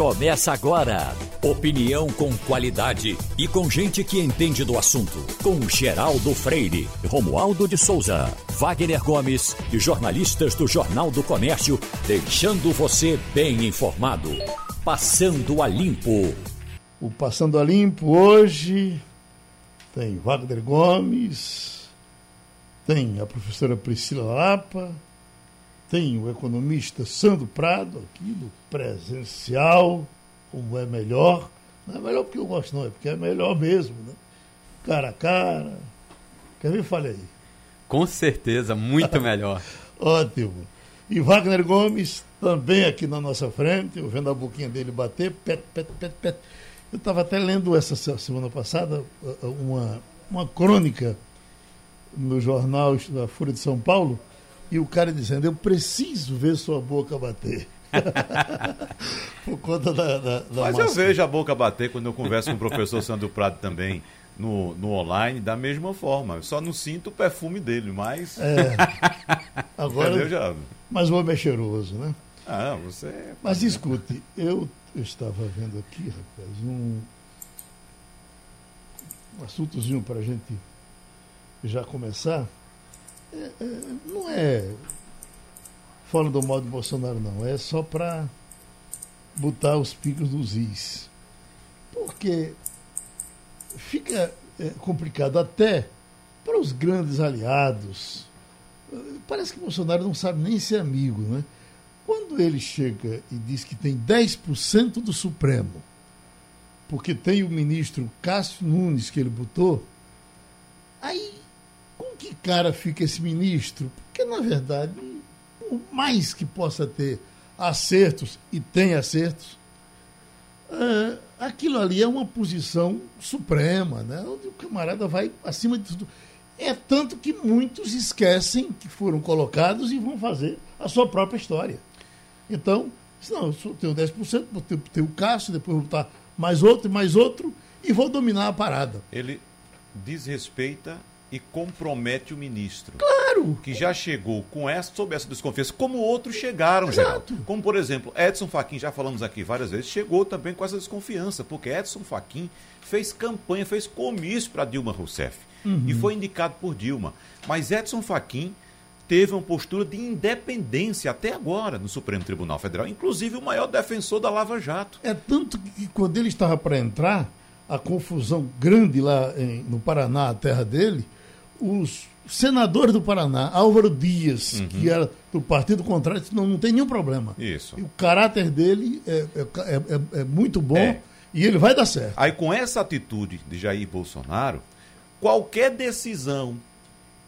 Começa agora. Opinião com qualidade e com gente que entende do assunto. Com Geraldo Freire, Romualdo de Souza, Wagner Gomes e jornalistas do Jornal do Comércio, deixando você bem informado. Passando a Limpo. O Passando a Limpo hoje tem Wagner Gomes, tem a professora Priscila Lapa tem o economista Sandro Prado, aqui do presencial, como é melhor. Não é melhor porque eu gosto, não, é porque é melhor mesmo, né? Cara a cara. Quer ver? Fale aí. Com certeza, muito melhor. Ótimo. E Wagner Gomes, também aqui na nossa frente, eu vendo a boquinha dele bater, pet, pet, pet, pet. Eu estava até lendo essa semana passada uma, uma crônica no jornal da Folha de São Paulo, e o cara dizendo: Eu preciso ver sua boca bater. Por conta da. da, da Mas massa. eu vejo a boca bater quando eu converso com o professor Sandro Prado também no, no online, da mesma forma. Eu só não sinto o perfume dele, mas. É. Agora. já... Mas o homem é cheiroso, né? Ah, você. É mas escute, eu, eu estava vendo aqui, rapaz, um, um assuntozinho para a gente já começar. Não é fora do modo de Bolsonaro, não. É só para botar os picos dos is. Porque fica é, complicado até para os grandes aliados. Parece que Bolsonaro não sabe nem ser amigo, né? Quando ele chega e diz que tem 10% do Supremo, porque tem o ministro Cássio Nunes que ele botou, aí que cara fica esse ministro? Porque, na verdade, por mais que possa ter acertos, e tem acertos, é, aquilo ali é uma posição suprema, né? onde o camarada vai acima de tudo. É tanto que muitos esquecem que foram colocados e vão fazer a sua própria história. Então, não, eu tenho 10%, vou ter, ter o Cássio, depois vou botar mais outro mais outro, e vou dominar a parada. Ele desrespeita e compromete o ministro. Claro! Que já chegou com essa, sob essa desconfiança, como outros chegaram, Exato. Geraldo. Como, por exemplo, Edson Fachin, já falamos aqui várias vezes, chegou também com essa desconfiança, porque Edson Fachin fez campanha, fez comício para Dilma Rousseff. Uhum. E foi indicado por Dilma. Mas Edson Fachin teve uma postura de independência até agora no Supremo Tribunal Federal, inclusive o maior defensor da Lava Jato. É tanto que quando ele estava para entrar, a confusão grande lá em, no Paraná, a terra dele, os senadores do Paraná, Álvaro Dias, uhum. que era do Partido Contrário, não, não tem nenhum problema. Isso. E o caráter dele é, é, é, é muito bom é. e ele vai dar certo. Aí, com essa atitude de Jair Bolsonaro, qualquer decisão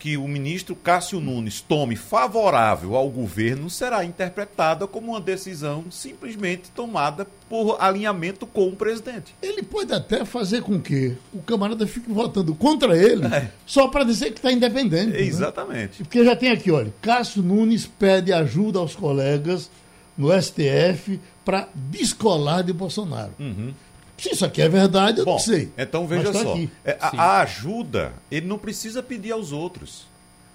que o ministro Cássio Nunes tome favorável ao governo será interpretada como uma decisão simplesmente tomada por alinhamento com o presidente. Ele pode até fazer com que o camarada fique votando contra ele é. só para dizer que está independente. Né? Exatamente. Né? Porque já tem aqui, olha, Cássio Nunes pede ajuda aos colegas no STF para descolar de Bolsonaro. Uhum. Se isso aqui é verdade, eu Bom, não sei. Então veja tá só. É, a, a, ajuda, ele não precisa pedir aos outros.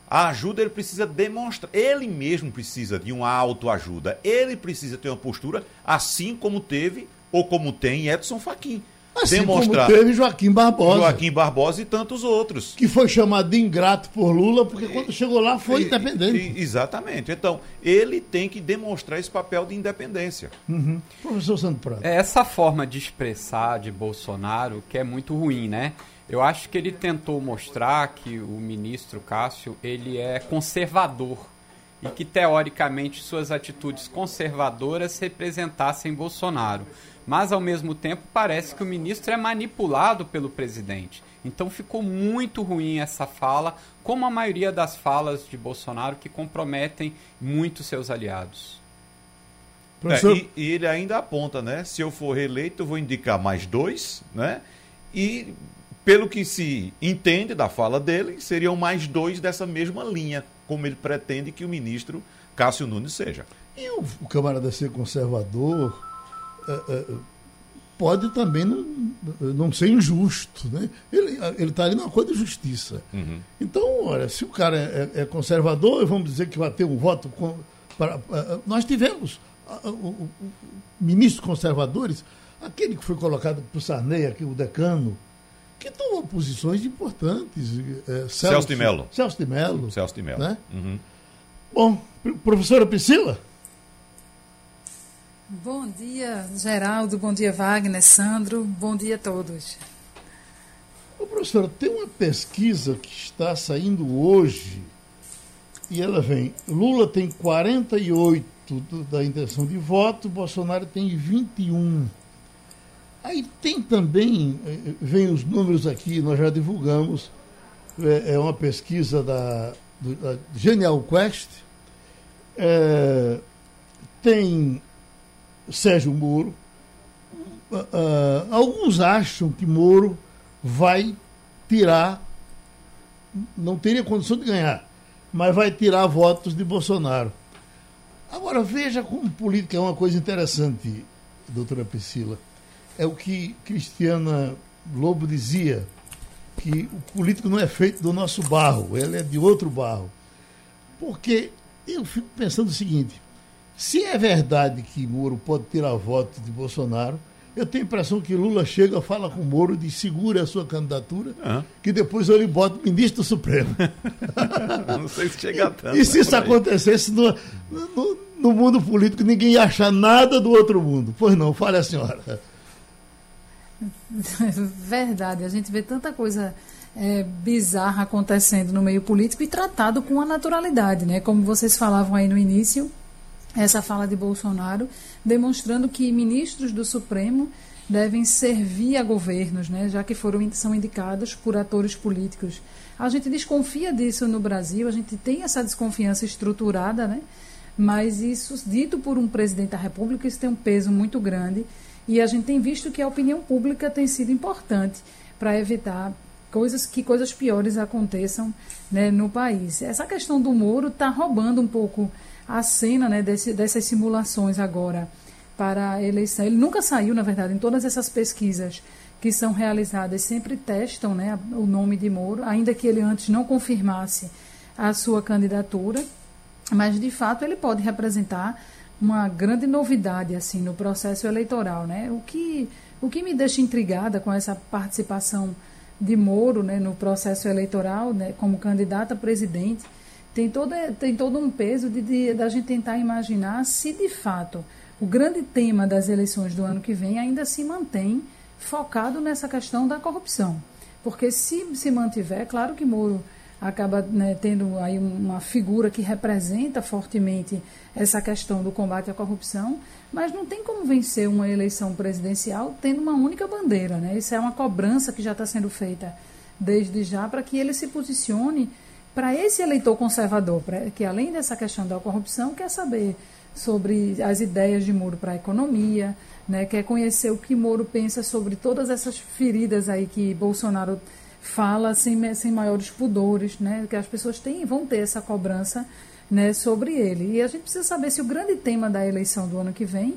A ajuda ele precisa demonstrar. Ele mesmo precisa de uma autoajuda. Ele precisa ter uma postura assim como teve ou como tem Edson Fachin. Assim demonstrar. como teve Joaquim Barbosa. Joaquim Barbosa e tantos outros. Que foi chamado de ingrato por Lula, porque quando chegou lá foi e, independente. E, exatamente. Então, ele tem que demonstrar esse papel de independência. Uhum. Professor Santo Prado. É essa forma de expressar de Bolsonaro que é muito ruim, né? Eu acho que ele tentou mostrar que o ministro Cássio ele é conservador e que teoricamente suas atitudes conservadoras representassem Bolsonaro. Mas ao mesmo tempo parece que o ministro é manipulado pelo presidente. Então ficou muito ruim essa fala, como a maioria das falas de Bolsonaro que comprometem muito seus aliados. É, e, e, ele ainda aponta, né? Se eu for reeleito, eu vou indicar mais dois, né? E pelo que se entende da fala dele, seriam mais dois dessa mesma linha como ele pretende que o ministro Cássio Nunes seja. E o, o camarada ser conservador pode também não, não ser injusto. Né? Ele está ali numa coisa de justiça. Uhum. Então, olha, se o cara é, é, conservador, vamos dizer que vai ter um voto. Com, para, nós tivemos o, o, o, ministros conservadores, aquele que foi colocado por Sarney, aqui, o decano, que tomou posições importantes. É, Celso, Celso de Mello. Celso de Mello. Celso de. Né? Uhum. Bom, professora Priscila. Bom dia, Geraldo. Bom dia, Wagner, Sandro. Bom dia a todos. Ô, professora, tem uma pesquisa que está saindo hoje e ela vem. Lula tem 48 da intenção de voto, Bolsonaro tem 21. Aí tem também, eh, vem os números aqui, nós já divulgamos, é, é uma pesquisa da, da Genial Quest, é, tem Sérgio Moro. Uh, alguns acham que Moro vai tirar, não teria condição de ganhar, mas vai tirar votos de Bolsonaro. Agora, veja como política é uma coisa interessante, doutora Priscila. É o que Cristiana Lobo dizia, que o político não é feito do nosso barro, ele é de outro barro. Porque eu fico pensando o seguinte: se é verdade que Moro pode tirar voto de Bolsonaro, eu tenho a impressão que Lula chega, fala com Moro, diz segura a sua candidatura, uhum. que depois ele bota ministro do Supremo. Não sei se chega tanto. E se isso acontecesse no, no, no, mundo político, ninguém ia achar nada do outro mundo. Pois não, fale a senhora. Verdade, a gente vê tanta coisa é, bizarra acontecendo no meio político e tratado com a naturalidade, né? Como vocês falavam aí no início, essa fala de Bolsonaro, demonstrando que ministros do Supremo devem servir a governos, né, já que foram são indicados por atores políticos. A gente desconfia disso no Brasil, a gente tem essa desconfiança estruturada, né? Mas isso dito por um presidente da República, isso tem um peso muito grande e a gente tem visto que a opinião pública tem sido importante para evitar coisas que coisas piores aconteçam né, no país. Essa questão do Moro está roubando um pouco a cena né, desse, dessas simulações agora para a eleição. Ele nunca saiu, na verdade, em todas essas pesquisas que são realizadas, sempre testam né, o nome de Moro, ainda que ele antes não confirmasse a sua candidatura, mas de fato ele pode representar uma grande novidade assim no processo eleitoral, né? O que o que me deixa intrigada com essa participação de Moro, né, no processo eleitoral, né, como candidato a presidente, tem todo, tem todo um peso de, de, da gente tentar imaginar se de fato o grande tema das eleições do ano que vem ainda se mantém focado nessa questão da corrupção. Porque se se mantiver, claro que Moro acaba né, tendo aí uma figura que representa fortemente essa questão do combate à corrupção, mas não tem como vencer uma eleição presidencial tendo uma única bandeira. Né? Isso é uma cobrança que já está sendo feita desde já para que ele se posicione para esse eleitor conservador, pra, que além dessa questão da corrupção, quer saber sobre as ideias de Moro para a economia, né, quer conhecer o que Moro pensa sobre todas essas feridas aí que Bolsonaro fala sem, sem maiores pudores, né, que as pessoas têm, vão ter essa cobrança né, sobre ele. E a gente precisa saber se o grande tema da eleição do ano que vem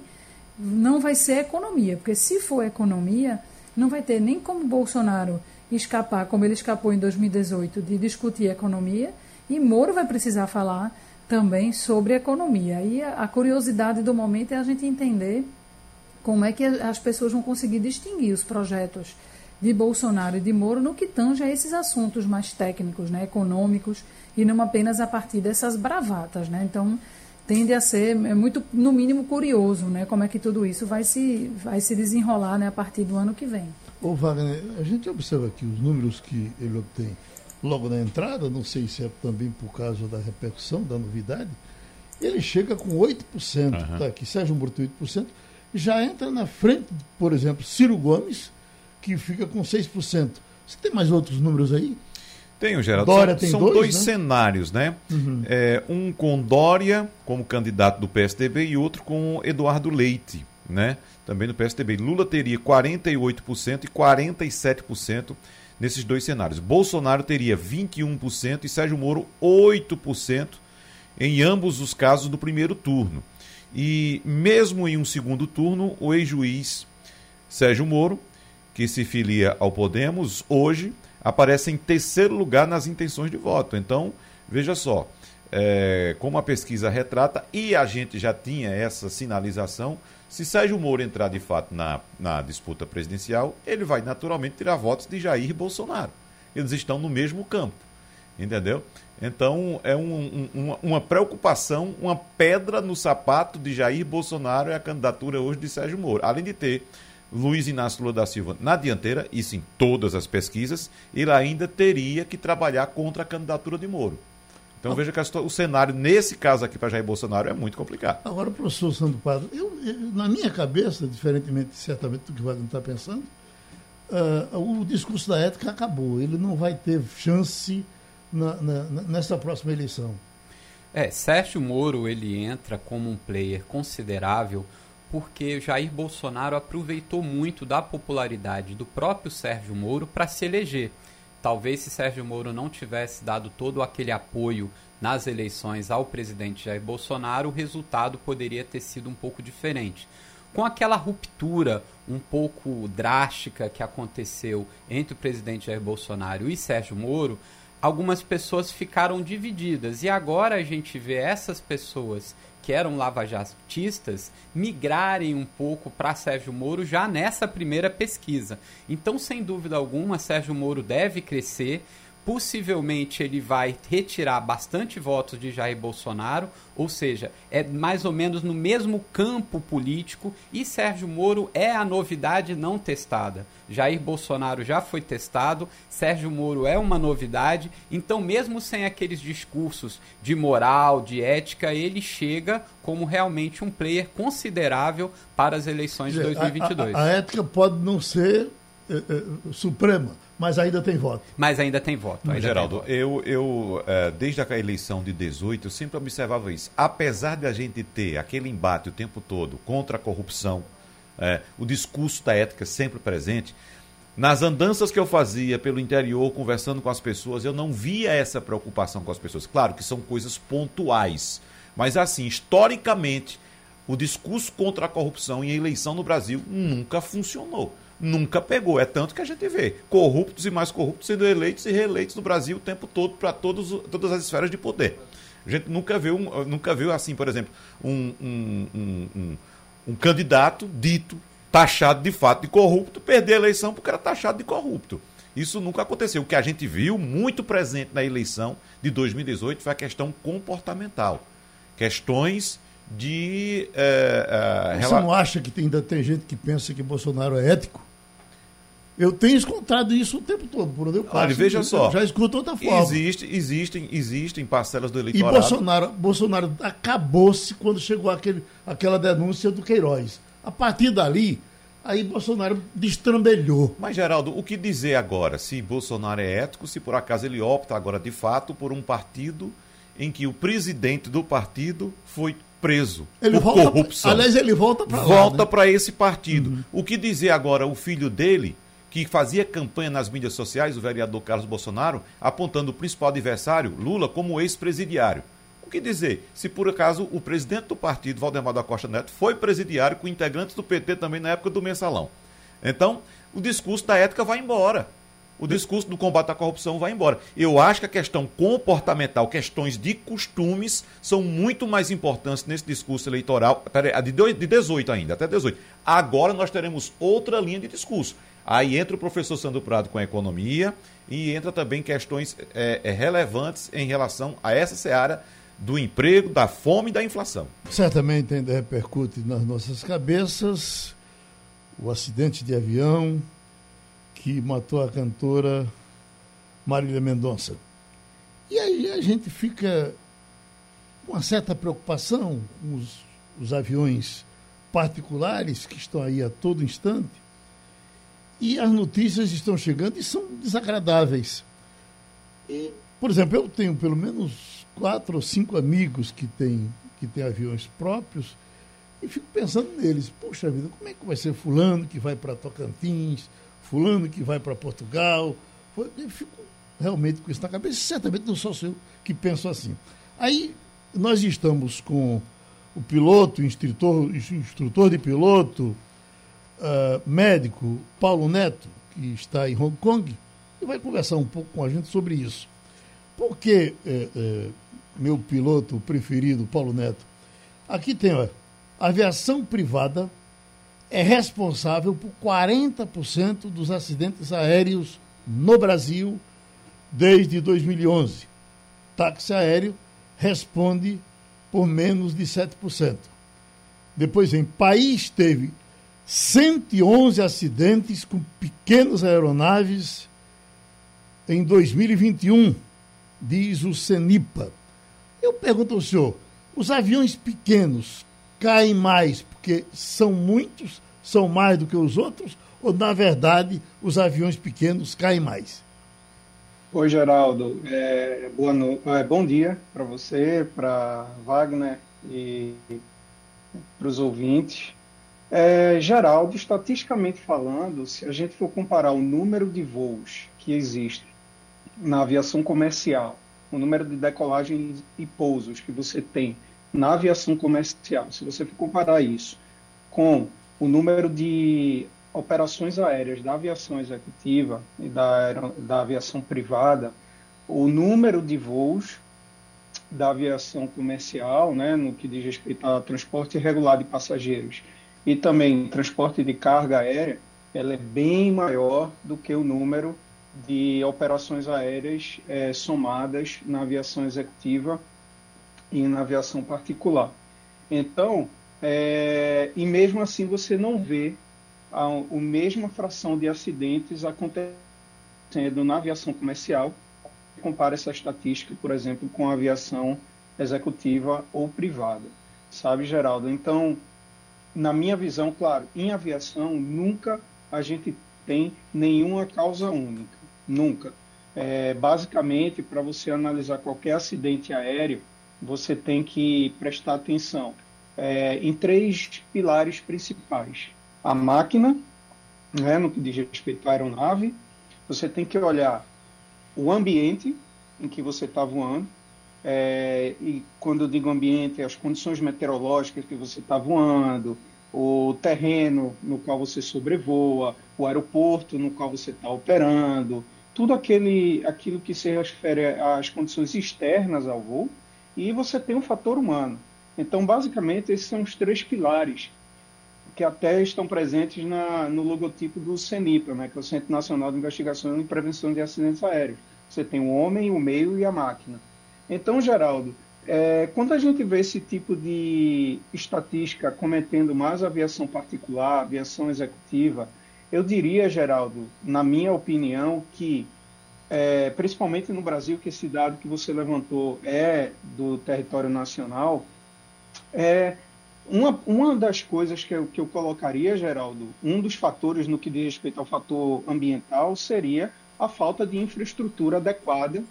não vai ser economia, porque se for economia, não vai ter nem como Bolsonaro escapar, como ele escapou em 2018, de discutir economia, e Moro vai precisar falar também sobre economia. E a, curiosidade do momento é a gente entender como é que as pessoas vão conseguir distinguir os projetos de Bolsonaro e de Moro no que tange a esses assuntos mais técnicos, né, econômicos, e não apenas a partir dessas bravatas. Né? Então, tende a ser é muito, no mínimo, curioso né, como é que tudo isso vai se, vai se desenrolar né, a partir do ano que vem. Ô Wagner, a gente observa aqui os números que ele obtém logo na entrada, não sei se é também por causa da repercussão, da novidade, ele chega com 8%, uhum. tá aqui, Sérgio Moro 8%, já entra na frente, por exemplo, Ciro Gomes, que fica com 6%. Você tem mais outros números aí? Tenho, Geraldo. Dória são, tem são dois, dois né? cenários, né? Uhum. É, um com Dória como candidato do PSDB e outro com Eduardo Leite, né? Também no PSDB. Lula teria 48% e 47% nesses dois cenários. Bolsonaro teria 21% e Sérgio Moro 8% em ambos os casos do primeiro turno. E mesmo em um segundo turno, o ex-juiz Sérgio Moro, que se filia ao Podemos, hoje aparece em terceiro lugar nas intenções de voto. Então, veja só, é, como a pesquisa retrata, e a gente já tinha essa sinalização, se Sérgio Moro entrar de fato na, na disputa presidencial, ele vai naturalmente tirar votos de Jair Bolsonaro. Eles estão no mesmo campo, entendeu? Então é um, um, uma preocupação, uma pedra no sapato de Jair Bolsonaro é a candidatura hoje de Sérgio Moro. Além de ter Luiz Inácio Lula da Silva na dianteira, isso em todas as pesquisas, ele ainda teria que trabalhar contra a candidatura de Moro. Então veja que o cenário, nesse caso aqui para Jair Bolsonaro, é muito complicado. Agora, professor Sandro Padre, eu, eu, na minha cabeça, diferentemente certamente do que o Wagner está pensando, uh, o discurso da ética acabou. Ele não vai ter chance na, na, nessa próxima eleição. É, Sérgio Moro ele entra como um player considerável porque Jair Bolsonaro aproveitou muito da popularidade do próprio Sérgio Moro para se eleger. Talvez se Sérgio Moro não tivesse dado todo aquele apoio nas eleições ao presidente Jair Bolsonaro, o resultado poderia ter sido um pouco diferente. Com aquela ruptura um pouco drástica que aconteceu entre o presidente Jair Bolsonaro e Sérgio Moro, algumas pessoas ficaram divididas. E agora a gente vê essas pessoas que eram lavajatistas migrarem um pouco para Sérgio Moro já nessa primeira pesquisa. Então, sem dúvida alguma, Sérgio Moro deve crescer possivelmente ele vai retirar bastante votos de Jair Bolsonaro, ou seja, é mais ou menos no mesmo campo político e Sérgio Moro é a novidade não testada. Jair Bolsonaro já foi testado, Sérgio Moro é uma novidade, então mesmo sem aqueles discursos de moral, de ética, ele chega como realmente um player considerável para as eleições de 2022. A, a, a ética pode não ser é, é, suprema, mas ainda tem voto. Mas ainda tem voto. Ainda Geraldo, voto. eu, eu é, desde a eleição de 18, eu sempre observava isso. Apesar de a gente ter aquele embate o tempo todo contra a corrupção, é, o discurso da ética sempre presente, nas andanças que eu fazia pelo interior, conversando com as pessoas, eu não via essa preocupação com as pessoas. Claro que são coisas pontuais, mas assim, historicamente, o discurso contra a corrupção em eleição no Brasil nunca funcionou nunca pegou. É tanto que a gente vê corruptos e mais corruptos sendo eleitos e reeleitos no Brasil o tempo todo para todas as esferas de poder. A gente nunca viu, nunca viu assim, por exemplo, um, um, um, um, candidato dito, taxado de fato de corrupto, perder a eleição porque era taxado de corrupto. Isso nunca aconteceu. O que a gente viu muito presente na eleição de 2018 foi a questão comportamental. Questões de. É, é, Você não acha que ainda tem gente que pensa que Bolsonaro é ético? Eu tenho escutado isso o tempo todo, por onde eu passo. Olha, veja só. Já escuto outra forma. Existe, existem, existem parcelas do eleitorado. E Bolsonaro, Bolsonaro acabou-se quando chegou aquele, aquela denúncia do Queiroz. A partir dali, aí Bolsonaro destrambelhou. Mas, Geraldo, o que dizer agora? Se Bolsonaro é ético, se por acaso ele opta agora de fato por um partido em que o presidente do partido foi preso ele por volta, corrupção. Aliás, ele volta para Volta né? para esse partido. Uhum. O que dizer agora o filho dele que fazia campanha nas mídias sociais, o vereador Carlos Bolsonaro, apontando o principal adversário, Lula, como ex-presidiário. O que dizer? Se por acaso o presidente do partido, Valdemar da Costa Neto, foi presidiário com integrantes do PT também na época do mensalão. Então, o discurso da ética vai embora. O discurso do combate à corrupção vai embora. Eu acho que a questão comportamental, questões de costumes, são muito mais importantes nesse discurso eleitoral. De 18 ainda, até 18. Agora nós teremos outra linha de discurso. Aí entra o professor Sandro Prado com a economia e entra também questões é, é, relevantes em relação a essa seara do emprego, da fome e da inflação. Certamente ainda repercute nas nossas cabeças o acidente de avião que matou a cantora Marília Mendonça. E aí a gente fica com uma certa preocupação com os, os aviões particulares que estão aí a todo instante e as notícias estão chegando e são desagradáveis. E, por exemplo, eu tenho pelo menos quatro ou cinco amigos que têm, que têm aviões próprios e fico pensando neles. Poxa vida, como é que vai ser fulano que vai para Tocantins, fulano que vai para Portugal? Eu fico realmente com isso na cabeça. Certamente não sou eu que penso assim. Aí nós estamos com o piloto, o instrutor, instrutor de piloto, uh, médico Paulo Neto, que está em Hong Kong, e vai conversar um pouco com a gente sobre isso. Porque eh, eh, meu piloto preferido, Paulo Neto. Aqui tem, a aviação privada é responsável por 40% dos acidentes aéreos no Brasil desde 2011. Táxi aéreo responde por menos de 7%. Depois vem, país teve 111 acidentes com pequenas aeronaves em 2021, diz o CENIPA. Eu pergunto ao senhor, os aviões pequenos caem mais porque são muitos, são mais do que os outros, ou na verdade os aviões pequenos caem mais? Oi, Geraldo. É, boa no... é, bom dia para você, para Wagner e para os ouvintes. É, Geraldo, estatisticamente falando, se a gente for comparar o número de voos que existe na aviação comercial, o número de decolagens e pousos que você tem na aviação comercial, se você for comparar isso com o número de operações aéreas da aviação executiva e da, da aviação privada, o número de voos da aviação comercial, né, no que diz respeito a transporte regular de passageiros e também transporte de carga aérea, ela é bem maior do que o número de operações aéreas é, somadas na aviação executiva e na aviação particular. Então, é, e mesmo assim você não vê a, a mesma fração de acidentes acontecendo na aviação comercial. Compara essa estatística, por exemplo, com a aviação executiva ou privada, sabe, Geraldo? Então, na minha visão, claro, em aviação nunca a gente tem nenhuma causa única, nunca. É, basicamente, para você analisar qualquer acidente aéreo, você tem que prestar atenção é, em três pilares principais a máquina, né, no que diz respeito à aeronave, você tem que olhar o ambiente em que você está voando, é, e quando eu digo ambiente, as condições meteorológicas que você está voando, o terreno no qual você sobrevoa, o aeroporto no qual você está operando, tudo aquele, aquilo que se refere às condições externas ao voo, e você tem um fator humano. Então, basicamente, esses são os três pilares que até estão presentes na, no logotipo do CENIPA, né, que é o Centro Nacional de Investigação e Prevenção de Acidentes Aéreos. Você tem o homem, o meio e a máquina. Então, Geraldo, é, quando a gente vê esse tipo de estatística cometendo mais aviação particular, aviação executiva, eu diria, Geraldo, na minha opinião, que é, principalmente no Brasil, que esse dado que você levantou é do território nacional, é, uma, uma das coisas que eu, que eu colocaria, Geraldo, um dos fatores no que diz respeito ao fator ambiental seria a falta de infraestrutura adequada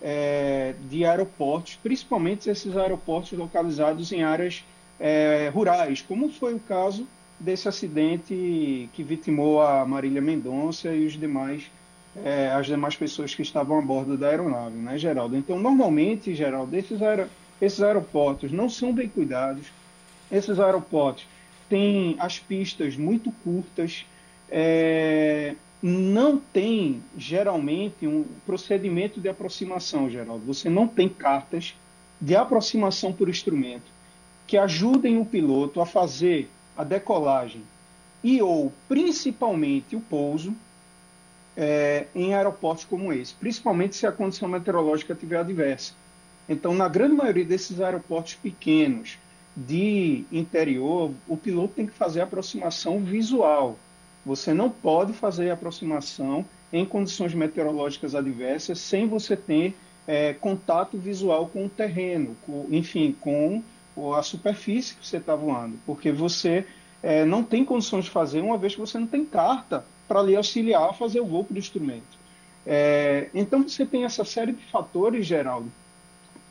é, de aeroportos, principalmente esses aeroportos localizados em áreas é, rurais, como foi o caso desse acidente que vitimou a Marília Mendonça e os demais, é, as demais pessoas que estavam a bordo da aeronave, né, Geraldo? Então, normalmente, Geraldo, esses, aer esses aeroportos não são bem cuidados, esses aeroportos têm as pistas muito curtas, é, não tem geralmente um procedimento de aproximação, Geraldo. Você não tem cartas de aproximação por instrumento que ajudem o piloto a fazer a decolagem e ou principalmente o pouso é, em aeroportos como esse, principalmente se a condição meteorológica estiver adversa. Então, na grande maioria desses aeroportos pequenos, de interior, o piloto tem que fazer aproximação visual. Você não pode fazer aproximação em condições meteorológicas adversas sem você ter é, contato visual com o terreno, com, enfim, com a superfície que você está voando, porque você é, não tem condições de fazer uma vez que você não tem carta para lhe auxiliar a fazer o voo do instrumento. É, então você tem essa série de fatores, Geraldo,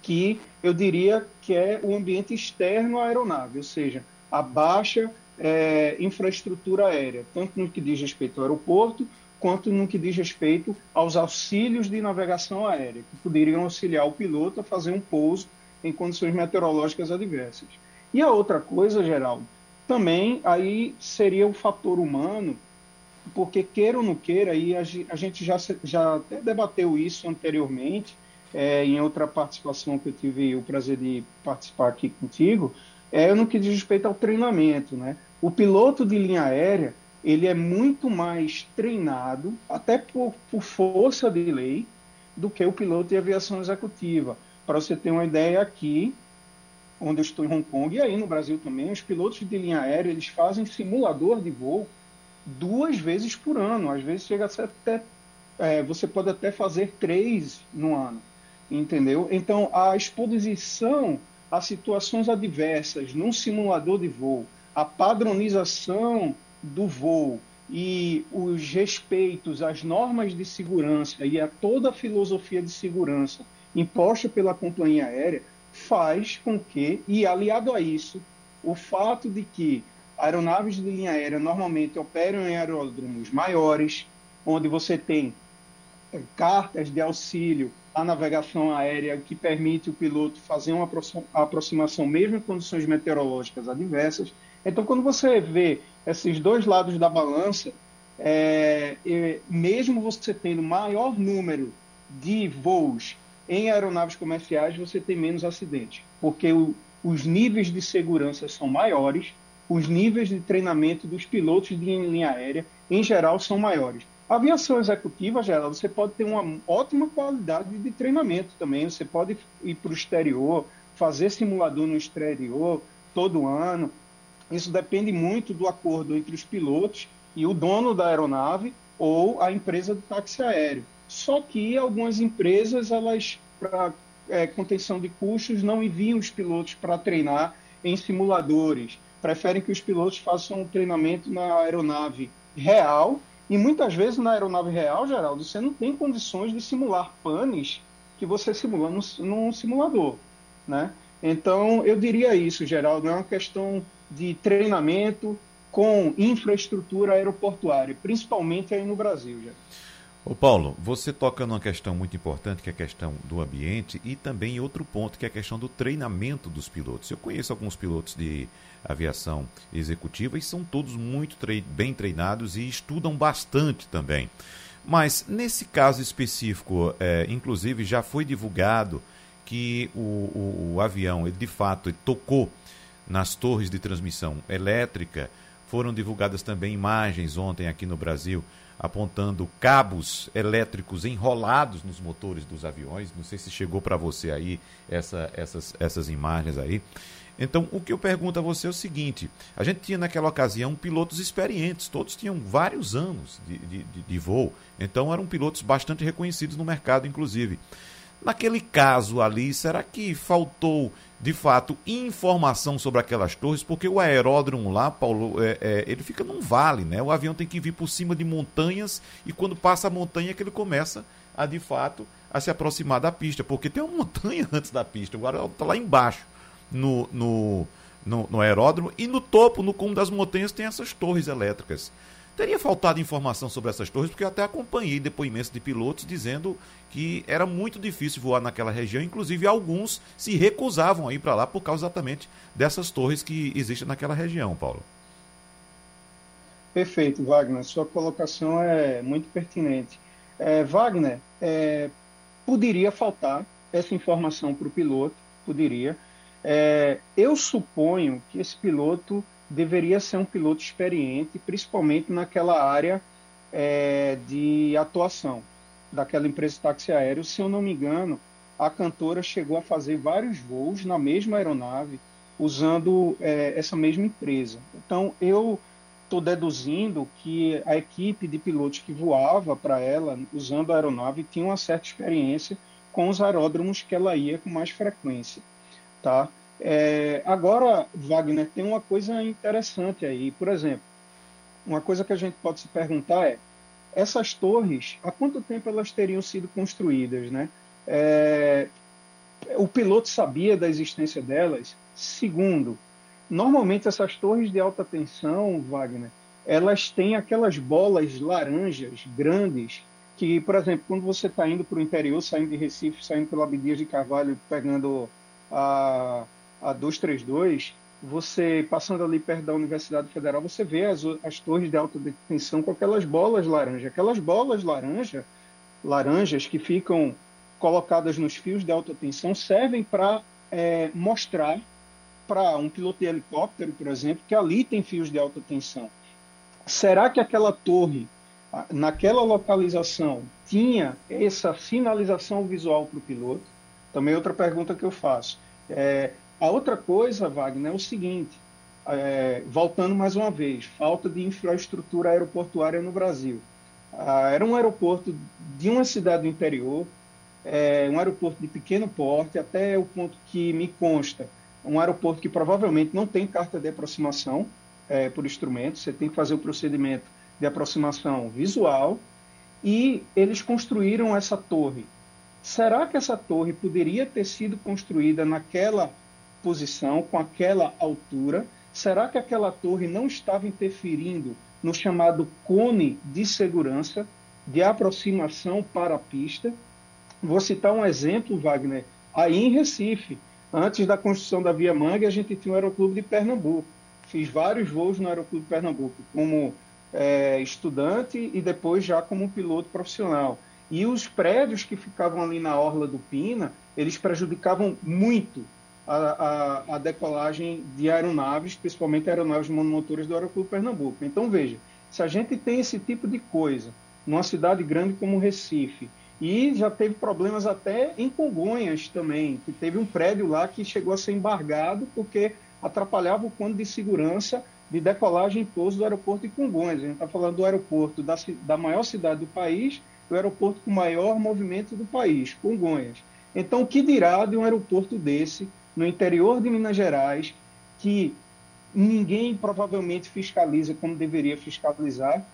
que eu diria que é o ambiente externo à aeronave, ou seja, a baixa é, infraestrutura aérea, tanto no que diz respeito ao aeroporto, quanto no que diz respeito aos auxílios de navegação aérea, que poderiam auxiliar o piloto a fazer um pouso em condições meteorológicas adversas. E a outra coisa, Geraldo, também aí seria o fator humano, porque queira ou não queira, aí a gente já, já até debateu isso anteriormente, é, em outra participação que eu tive o prazer de participar aqui contigo, é no que diz respeito ao treinamento. Né? O piloto de linha aérea ele é muito mais treinado, até por, por força de lei, do que o piloto de aviação executiva. Para você ter uma ideia aqui, onde eu estou em Hong Kong, e aí no Brasil também, os pilotos de linha aérea eles fazem simulador de voo duas vezes por ano. Às vezes chega a ser até. É, você pode até fazer três no ano. Entendeu? Então, a exposição a situações adversas num simulador de voo, a padronização do voo e os respeitos às normas de segurança e a toda a filosofia de segurança imposta pela companhia aérea faz com que, e aliado a isso, o fato de que aeronaves de linha aérea normalmente operam em aeródromos maiores, onde você tem eh, cartas de auxílio à navegação aérea que permite o piloto fazer uma aproximação mesmo em condições meteorológicas adversas. Então, quando você vê esses dois lados da balança, é, mesmo você tendo maior número de voos em aeronaves comerciais, você tem menos acidentes, porque o, os níveis de segurança são maiores, os níveis de treinamento dos pilotos de linha aérea, em geral, são maiores. A aviação executiva, geral, você pode ter uma ótima qualidade de treinamento também. Você pode ir para o exterior, fazer simulador no exterior todo ano. Isso depende muito do acordo entre os pilotos e o dono da aeronave ou a empresa do táxi aéreo. Só que algumas empresas, elas, para é, contenção de custos, não enviam os pilotos para treinar em simuladores. Preferem que os pilotos façam um treinamento na aeronave real. E muitas vezes na aeronave real, Geraldo, você não tem condições de simular panes que você simula num, num simulador. Né? Então, eu diria isso, Geraldo, é uma questão de treinamento com infraestrutura aeroportuária, principalmente aí no Brasil. Já. Ô Paulo, você toca numa questão muito importante, que é a questão do ambiente, e também outro ponto, que é a questão do treinamento dos pilotos. Eu conheço alguns pilotos de aviação executiva e são todos muito bem treinados e estudam bastante também. Mas nesse caso específico, é, inclusive já foi divulgado que o, o, o avião, ele, de fato, ele tocou nas torres de transmissão elétrica. Foram divulgadas também imagens ontem aqui no Brasil apontando cabos elétricos enrolados nos motores dos aviões. Não sei se chegou para você aí essa, essas, essas imagens aí. Então, o que eu pergunto a você é o seguinte: a gente tinha naquela ocasião pilotos experientes, todos tinham vários anos de, de, de voo, então eram pilotos bastante reconhecidos no mercado, inclusive. Naquele caso ali, será que faltou de fato informação sobre aquelas torres? Porque o aeródromo lá, Paulo, é, é, ele fica num vale, né? O avião tem que vir por cima de montanhas e quando passa a montanha é que ele começa a de fato a se aproximar da pista, porque tem uma montanha antes da pista, aeródromo está lá embaixo no, no, no, no aeródromo e no topo, no cume das montanhas, tem essas torres elétricas. Teria faltado informação sobre essas torres, porque eu até acompanhei depoimentos de pilotos dizendo que era muito difícil voar naquela região, inclusive alguns se recusavam a ir para lá por causa exatamente dessas torres que existem naquela região, Paulo. Perfeito, Wagner. Sua colocação é muito pertinente. É, Wagner, é, poderia faltar essa informação para o piloto, poderia. É, eu suponho que esse piloto deveria ser um piloto experiente, principalmente naquela área é, de atuação daquela empresa de táxi aéreo. Se eu não me engano, a cantora chegou a fazer vários voos na mesma aeronave usando é, essa mesma empresa. Então, eu estou deduzindo que a equipe de pilotos que voava para ela usando a aeronave tinha uma certa experiência com os aeródromos que ela ia com mais frequência, tá? É, agora, Wagner, tem uma coisa interessante aí. Por exemplo, uma coisa que a gente pode se perguntar é: essas torres, há quanto tempo elas teriam sido construídas, né? É, o piloto sabia da existência delas? Segundo, normalmente essas torres de alta tensão, Wagner, elas têm aquelas bolas laranjas grandes que, por exemplo, quando você está indo para o interior, saindo de Recife, saindo pelo Abdias de Carvalho, pegando a a 232, você passando ali perto da Universidade Federal, você vê as, as torres de alta tensão com aquelas bolas laranja. Aquelas bolas laranja, laranjas que ficam colocadas nos fios de alta tensão servem para é, mostrar para um piloto de helicóptero, por exemplo, que ali tem fios de alta tensão. Será que aquela torre, naquela localização, tinha essa sinalização visual para o piloto? Também outra pergunta que eu faço. É, a outra coisa, Wagner, é o seguinte: é, voltando mais uma vez, falta de infraestrutura aeroportuária no Brasil. Ah, era um aeroporto de uma cidade do interior, é, um aeroporto de pequeno porte, até o ponto que me consta, um aeroporto que provavelmente não tem carta de aproximação é, por instrumento, você tem que fazer o procedimento de aproximação visual, e eles construíram essa torre. Será que essa torre poderia ter sido construída naquela posição, com aquela altura? Será que aquela torre não estava interferindo no chamado cone de segurança de aproximação para a pista? Vou citar um exemplo, Wagner, aí em Recife. Antes da construção da Via Mangue, a gente tinha o Aeroclube de Pernambuco. Fiz vários voos no Aeroclube de Pernambuco, como é, estudante e depois já como piloto profissional. E os prédios que ficavam ali na orla do Pina, eles prejudicavam muito a, a, a, decolagem de aeronaves, principalmente aeronaves monomotores do Aeroclube Pernambuco. Então, veja, se a gente tem esse tipo de coisa numa cidade grande como Recife, e já teve problemas até em Congonhas também, que teve um prédio lá que chegou a ser embargado porque atrapalhava o plano de segurança de decolagem e pouso do aeroporto de Congonhas. A gente está falando do aeroporto da, da maior cidade do país, do aeroporto com maior movimento do país, Congonhas. Então, o que dirá de um aeroporto desse no interior de Minas Gerais, que ninguém provavelmente fiscaliza como deveria fiscalizar,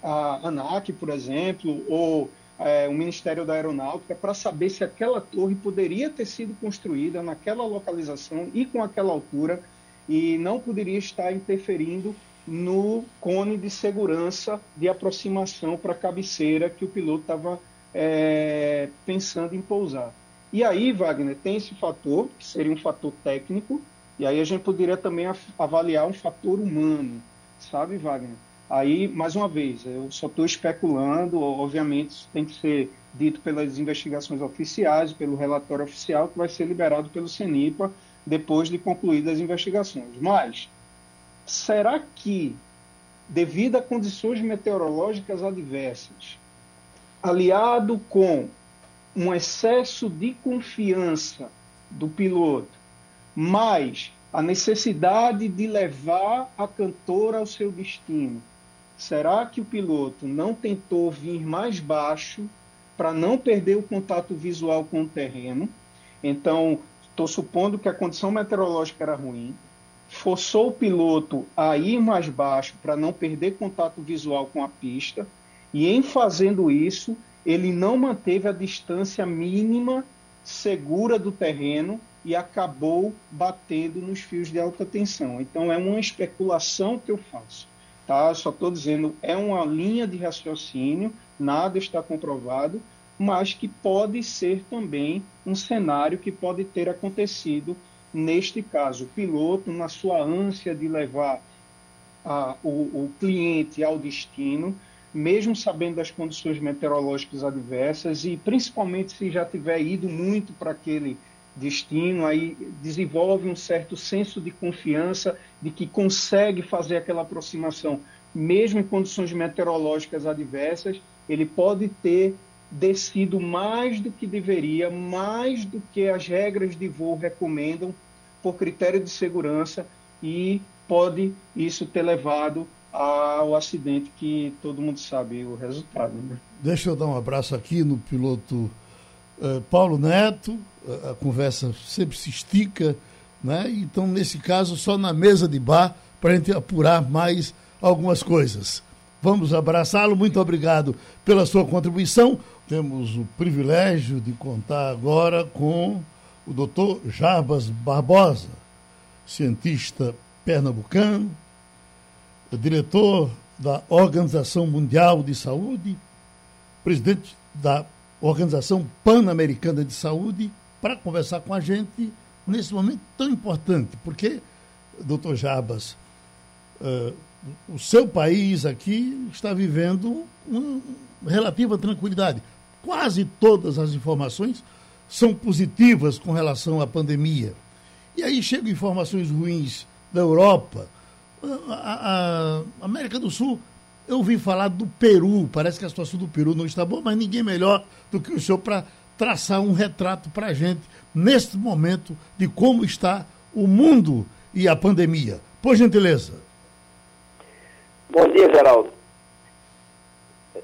a ANAC, por exemplo, ou é, o Ministério da Aeronáutica, para saber se aquela torre poderia ter sido construída naquela localização e com aquela altura e não poderia estar interferindo no cone de segurança de aproximação para a cabeceira que o piloto estava é, pensando em pousar. E aí, Wagner, tem esse fator, que seria um fator técnico, e aí a gente poderia também avaliar um fator humano, sabe, Wagner? Aí, mais uma vez, eu só estou especulando, obviamente isso tem que ser dito pelas investigações oficiais, pelo relatório oficial que vai ser liberado pelo CENIPA depois de concluídas as investigações. Mas, será que, devido a condições meteorológicas adversas, aliado com um excesso de confiança do piloto, mais a necessidade de levar a cantora ao seu destino. Será que o piloto não tentou vir mais baixo para não perder o contato visual com o terreno? Então, estou supondo que a condição meteorológica era ruim, forçou o piloto a ir mais baixo para não perder contato visual com a pista, e em fazendo isso, ele não manteve a distância mínima segura do terreno e acabou batendo nos fios de alta tensão. Então é uma especulação que eu faço, tá? Só estou dizendo é uma linha de raciocínio, nada está comprovado, mas que pode ser também um cenário que pode ter acontecido neste caso. O piloto, na sua ânsia de levar a, o, o cliente ao destino, mesmo sabendo das condições meteorológicas adversas e principalmente se já tiver ido muito para aquele destino, aí desenvolve um certo senso de confiança de que consegue fazer aquela aproximação, mesmo em condições meteorológicas adversas, ele pode ter descido mais do que deveria, mais do que as regras de voo recomendam por critério de segurança e pode isso ter levado ao acidente que todo mundo sabe o resultado. Né? Deixa eu dar um abraço aqui no piloto uh, Paulo Neto, a, a conversa sempre se estica, né? então nesse caso só na mesa de bar para a gente apurar mais algumas coisas. Vamos abraçá-lo, muito obrigado pela sua contribuição. Temos o privilégio de contar agora com o doutor Jarbas Barbosa, cientista pernambucano, diretor da Organização Mundial de Saúde, presidente da Organização Pan-Americana de Saúde, para conversar com a gente nesse momento tão importante, porque, doutor Jabas, uh, o seu país aqui está vivendo uma relativa tranquilidade. quase todas as informações são positivas com relação à pandemia. E aí chegam informações ruins da Europa, a, a, América do Sul. Eu ouvi falar do Peru, parece que a situação do Peru não está boa, mas ninguém melhor do que o senhor para traçar um retrato para a gente neste momento de como está o mundo e a pandemia. Por gentileza. Bom dia, Geraldo.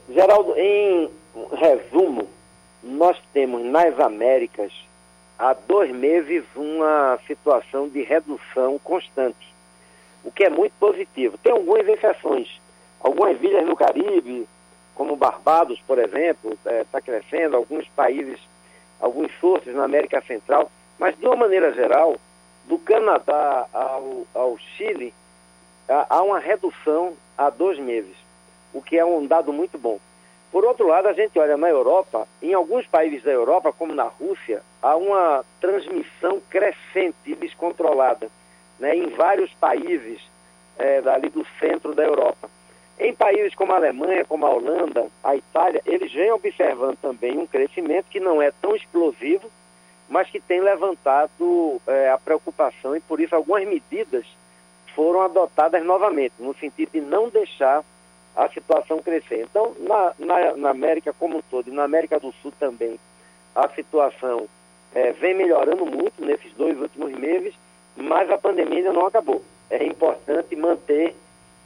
Geraldo, em resumo, nós temos nas Américas há dois meses uma situação de redução constante, o que é muito positivo. Tem algumas exceções. Algumas ilhas no Caribe, como Barbados, por exemplo, está é, crescendo, alguns países, alguns sources na América Central, mas de uma maneira geral, do Canadá ao, ao Chile, há uma redução há dois meses, o que é um dado muito bom. Por outro lado, a gente olha na Europa, em alguns países da Europa, como na Rússia, há uma transmissão crescente e descontrolada né, em vários países é, do centro da Europa. Em países como a Alemanha, como a Holanda, a Itália, eles vêm observando também um crescimento que não é tão explosivo, mas que tem levantado é, a preocupação e por isso algumas medidas foram adotadas novamente, no sentido de não deixar a situação crescer. Então, na, na, na, América como um todo e na América do Sul também, a situação é, vem melhorando muito nesses dois últimos meses, mas a pandemia ainda não acabou. É importante manter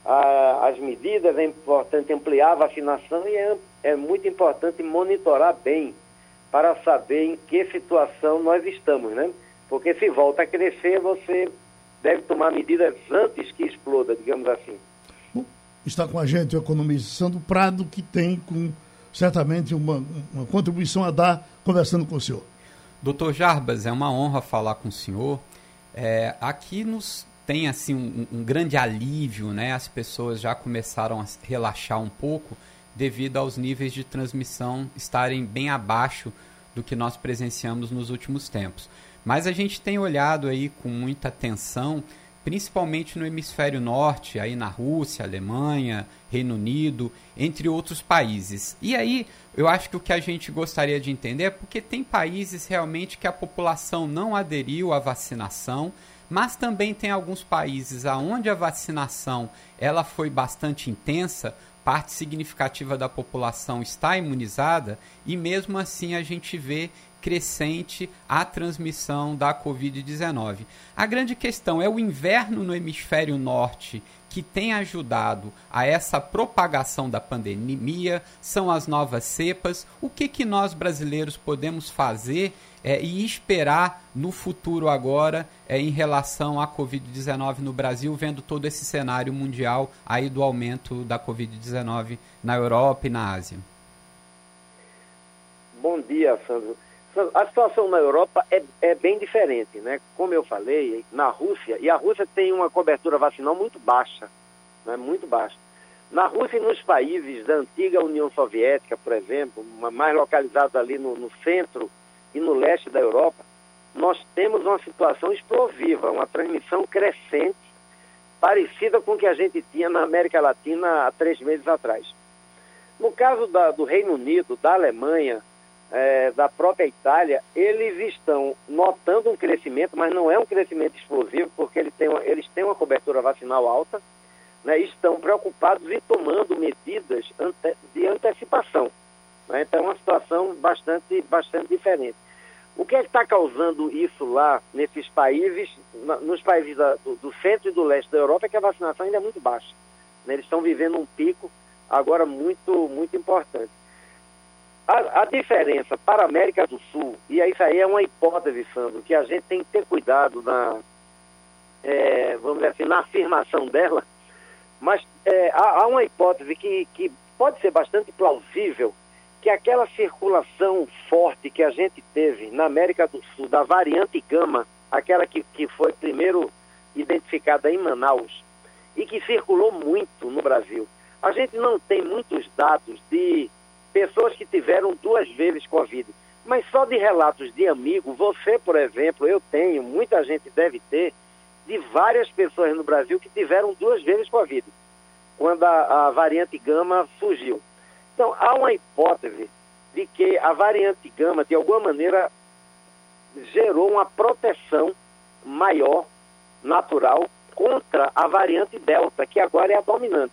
a, as medidas, é importante ampliar a vacinação e é, é muito importante monitorar bem para saber em que situação nós estamos, né? Porque se volta a crescer, você deve tomar medidas antes que exploda, digamos assim. Está com a gente o economista Sandro Prado, que tem com, certamente uma, uma contribuição a dar conversando com o senhor. Doutor Jarbas, é uma honra falar com o senhor. É, aqui nos tem assim um, um, grande alívio, né? As pessoas já começaram a relaxar um pouco devido aos níveis de transmissão estarem bem abaixo do que nós presenciamos nos últimos tempos. Mas a gente tem olhado aí com muita atenção principalmente no hemisfério norte, aí na Rússia, Alemanha, Reino Unido, entre outros países. E aí, eu acho que o que a gente gostaria de entender é porque tem países realmente que a população não aderiu à vacinação, mas também tem alguns países aonde a vacinação ela foi bastante intensa, parte significativa da população está imunizada e mesmo assim a gente vê crescente a transmissão da Covid-19. A grande questão é o inverno no hemisfério norte que tem ajudado a essa propagação da pandemia, são as novas cepas. O que, que nós brasileiros podemos fazer é, e esperar no futuro agora é, em relação à Covid-19 no Brasil, vendo todo esse cenário mundial aí do aumento da Covid-19 na Europa e na Ásia? Bom dia, Sandro. A situação na Europa é, é, bem diferente, né? Como eu falei, na Rússia, e a Rússia tem uma cobertura vacinal muito baixa, né? muito baixa. Na Rússia e nos países da antiga União Soviética, por exemplo, mais localizados ali no, no centro e no leste da Europa, nós temos uma situação explosiva, uma transmissão crescente, parecida com o que a gente tinha na América Latina há três meses atrás. No caso da, do Reino Unido, da Alemanha, é, da própria Itália, eles estão notando um crescimento, mas não é um crescimento explosivo, porque eles têm uma, eles têm uma cobertura vacinal alta, né, estão preocupados e tomando medidas ante, de antecipação. Né, então é uma situação bastante, bastante diferente. O que é está causando isso lá, nesses países, nos países da, do, do, centro e do leste da Europa, é que a vacinação ainda é muito baixa. Né, eles estão vivendo um pico agora muito, muito importante. A, a, diferença para a América do Sul, e isso aí é uma hipótese, Sandro, que a gente tem que ter cuidado na, é, vamos dizer assim, na afirmação dela, mas é, há, há, uma hipótese que, que pode ser bastante plausível, que aquela circulação forte que a gente teve na América do Sul, da variante gama, aquela que, que foi primeiro identificada em Manaus, e que circulou muito no Brasil. A gente não tem muitos dados de pessoas que tiveram duas vezes Covid. Mas só de relatos de amigo, você, por exemplo, eu tenho, muita gente deve ter, de várias pessoas no Brasil que tiveram duas vezes Covid, quando a, a variante gama surgiu. Então, há uma hipótese de que a variante gama, de alguma maneira, gerou uma proteção maior, natural, contra a variante delta, que agora é a dominante.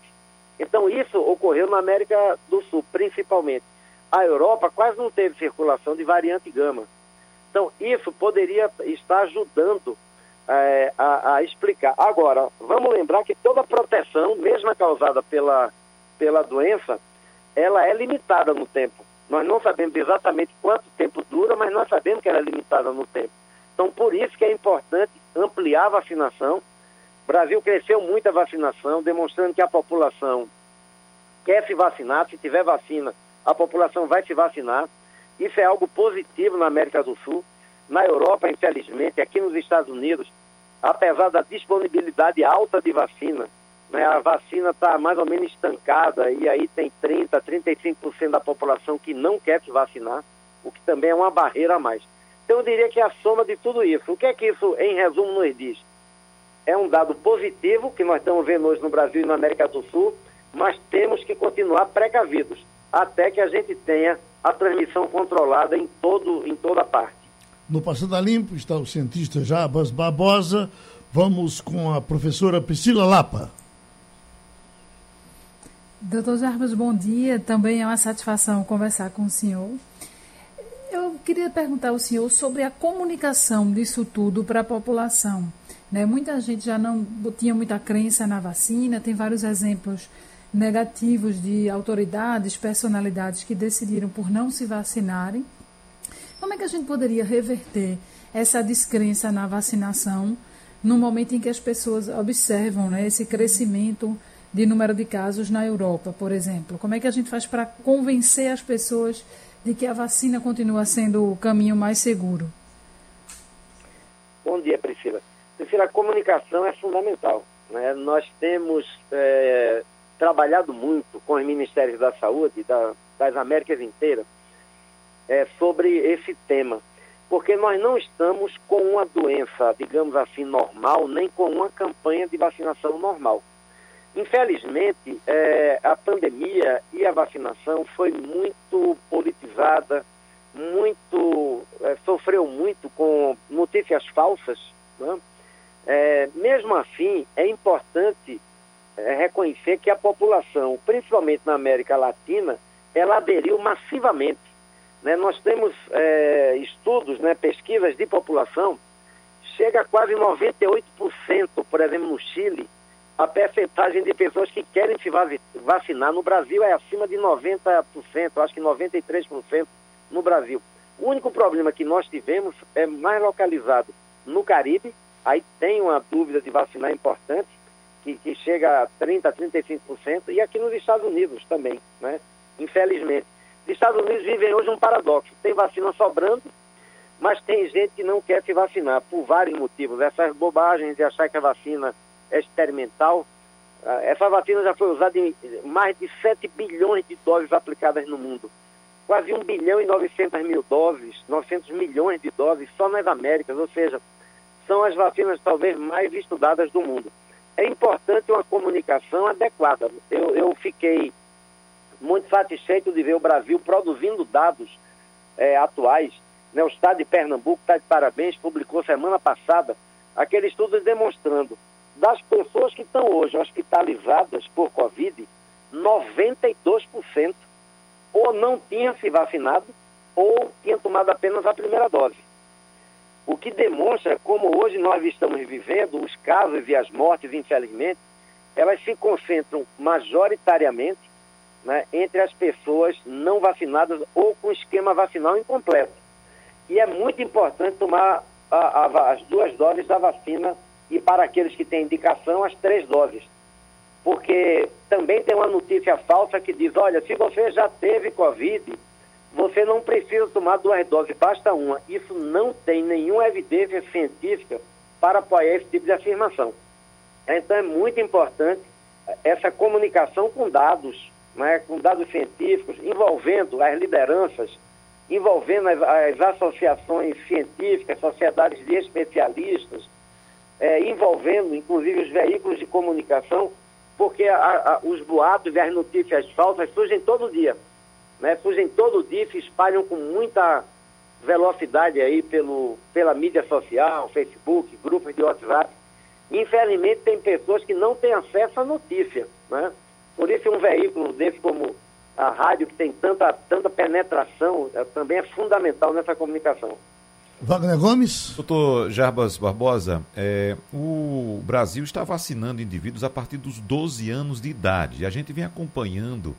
Então, isso ocorreu na América do Sul, principalmente. A Europa quase não teve circulação de variante gama. Então, isso poderia estar ajudando é, a, a, explicar. Agora, vamos lembrar que toda proteção, mesmo causada pela, pela doença, ela é limitada no tempo. Nós não sabemos exatamente quanto tempo dura, mas nós sabemos que ela é limitada no tempo. Então, por isso que é importante ampliar a vacinação. O Brasil cresceu muito a vacinação, demonstrando que a população quer se vacinar. Se tiver vacina, a população vai se vacinar. Isso é algo positivo na América do Sul. Na Europa, infelizmente, aqui nos Estados Unidos, apesar da disponibilidade alta de vacina, né, a vacina está mais ou menos estancada e aí tem 30%, 35% da população que não quer se vacinar, o que também é uma barreira a mais. Então eu diria que é a soma de tudo isso. O que é que isso, em resumo, nos diz? É um dado positivo que nós estamos vendo hoje no Brasil e na América do Sul, mas temos que continuar precavidos até que a gente tenha a transmissão controlada em, todo, em toda parte. No Passando a Limpo está o cientista Jabas Barbosa. Vamos com a professora Priscila Lapa. Doutor Jarbas, bom dia. Também é uma satisfação conversar com o senhor. Eu queria perguntar ao senhor sobre a comunicação disso tudo para a população. Né? Muita gente já não tinha muita crença na vacina, tem vários exemplos negativos de autoridades, personalidades que decidiram por não se vacinarem. Como é que a gente poderia reverter essa descrença na vacinação no momento em que as pessoas observam né, esse crescimento de número de casos na Europa, por exemplo? Como é que a gente faz para convencer as pessoas de que a vacina continua sendo o caminho mais seguro? Bom dia, Priscila. Priscila, a comunicação é fundamental. Né? Nós temos é, trabalhado muito com os Ministérios da Saúde da, das Américas inteiras é, sobre esse tema. Porque nós não estamos com uma doença, digamos assim, normal, nem com uma campanha de vacinação normal. Infelizmente, é, a pandemia e a vacinação foi muito politizada, muito é, sofreu muito com notícias falsas. Né? É, mesmo assim, é importante é, reconhecer que a população, principalmente na América Latina, ela aderiu massivamente. Né? Nós temos é, estudos, né, pesquisas de população, chega a quase 98%, por exemplo, no Chile, a percentagem de pessoas que querem se vacinar no Brasil é acima de 90%, acho que 93% no Brasil. O único problema que nós tivemos é mais localizado no Caribe, aí tem uma dúvida de vacinar importante, que, que chega a 30%, 35%, e aqui nos Estados Unidos também, né? infelizmente. Os Estados Unidos vivem hoje um paradoxo, tem vacina sobrando, mas tem gente que não quer se vacinar por vários motivos. Essas bobagens de achar que a vacina experimental. Ah, essa vacina já foi usada em mais de 7 bilhões de doses aplicadas no mundo. Quase 1 bilhão e 900 mil doses, 900 milhões de doses só nas Américas, ou seja, são as vacinas talvez mais estudadas do mundo. É importante uma comunicação adequada. Eu, eu fiquei muito satisfeito de ver o Brasil produzindo dados é, atuais. Né? O Estado de Pernambuco está de parabéns, publicou semana passada aquele estudo demonstrando das pessoas que estão hoje hospitalizadas por Covid, 92% ou não tinham se vacinado ou tinham tomado apenas a primeira dose. O que demonstra como hoje nós estamos vivendo, os casos e as mortes, infelizmente, elas se concentram majoritariamente né, entre as pessoas não vacinadas ou com esquema vacinal incompleto. E é muito importante tomar a, a, as duas doses da vacina e para aqueles que têm indicação, as três doses. Porque também tem uma notícia falsa que diz: olha, se você já teve Covid, você não precisa tomar duas doses, basta uma. Isso não tem nenhuma evidência científica para apoiar esse tipo de afirmação. Então é muito importante essa comunicação com dados, né, com dados científicos, envolvendo as lideranças, envolvendo as, as associações científicas, sociedades de especialistas, é, envolvendo inclusive os veículos de comunicação, porque a, a, os boatos e as notícias falsas surgem todo dia. né? surgem todo dia e se espalham com muita velocidade aí pelo, pela mídia social, Facebook, grupos de WhatsApp. Infelizmente, tem pessoas que não têm acesso à notícia. Né? Por isso, um veículo desse como a rádio, que tem tanta, tanta penetração, é, também é fundamental nessa comunicação. Wagner Gomes. Doutor Jarbas Barbosa, é, o Brasil está vacinando indivíduos a partir dos 12 anos de idade. A gente vem acompanhando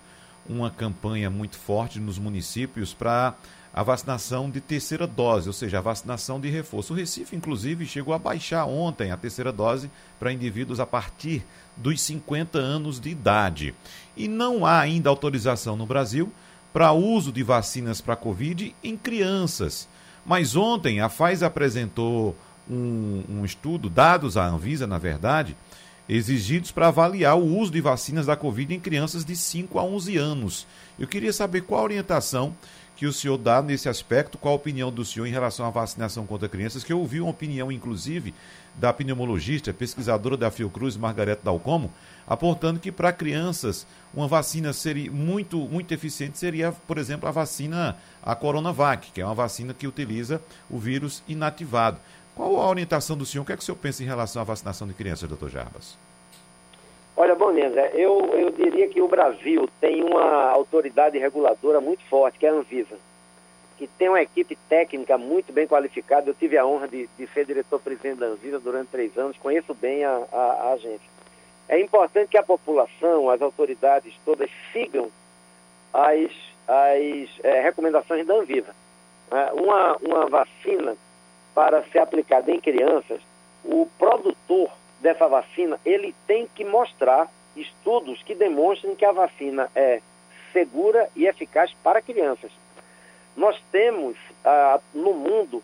uma campanha muito forte nos municípios para a vacinação de terceira dose, ou seja, a vacinação de reforço. O Recife, inclusive, chegou a baixar ontem a terceira dose para indivíduos a partir dos 50 anos de idade. E não há ainda autorização no Brasil para uso de vacinas para Covid em crianças. Mas ontem a Pfizer apresentou um, um estudo, dados à Anvisa, na verdade, exigidos para avaliar o uso de vacinas da Covid em crianças de 5 a 11 anos. Eu queria saber qual a orientação que o senhor dá nesse aspecto, qual a opinião do senhor em relação à vacinação contra crianças, que eu ouvi uma opinião, inclusive, da pneumologista, pesquisadora da Fiocruz, Margareta Dalcomo, apontando que para crianças uma vacina seria muito, muito eficiente seria, por exemplo, a vacina, a Coronavac, que é uma vacina que utiliza o vírus inativado. Qual a orientação do senhor? O que é que o senhor pensa em relação à vacinação de crianças, doutor Jarbas? Olha, Boneza, eu, eu diria que o Brasil tem uma autoridade reguladora muito forte, que é a Anvisa, que tem uma equipe técnica muito bem qualificada. Eu tive a honra de, de ser diretor-presidente da Anvisa durante três anos, conheço bem a, a, a agência. É importante que a população, as autoridades todas sigam as, as é, recomendações da Anvisa. É, uma, uma vacina para ser aplicada em crianças, o produtor dessa vacina, ele tem que mostrar estudos que demonstrem que a vacina é segura e eficaz para crianças. Nós temos, ah, no mundo,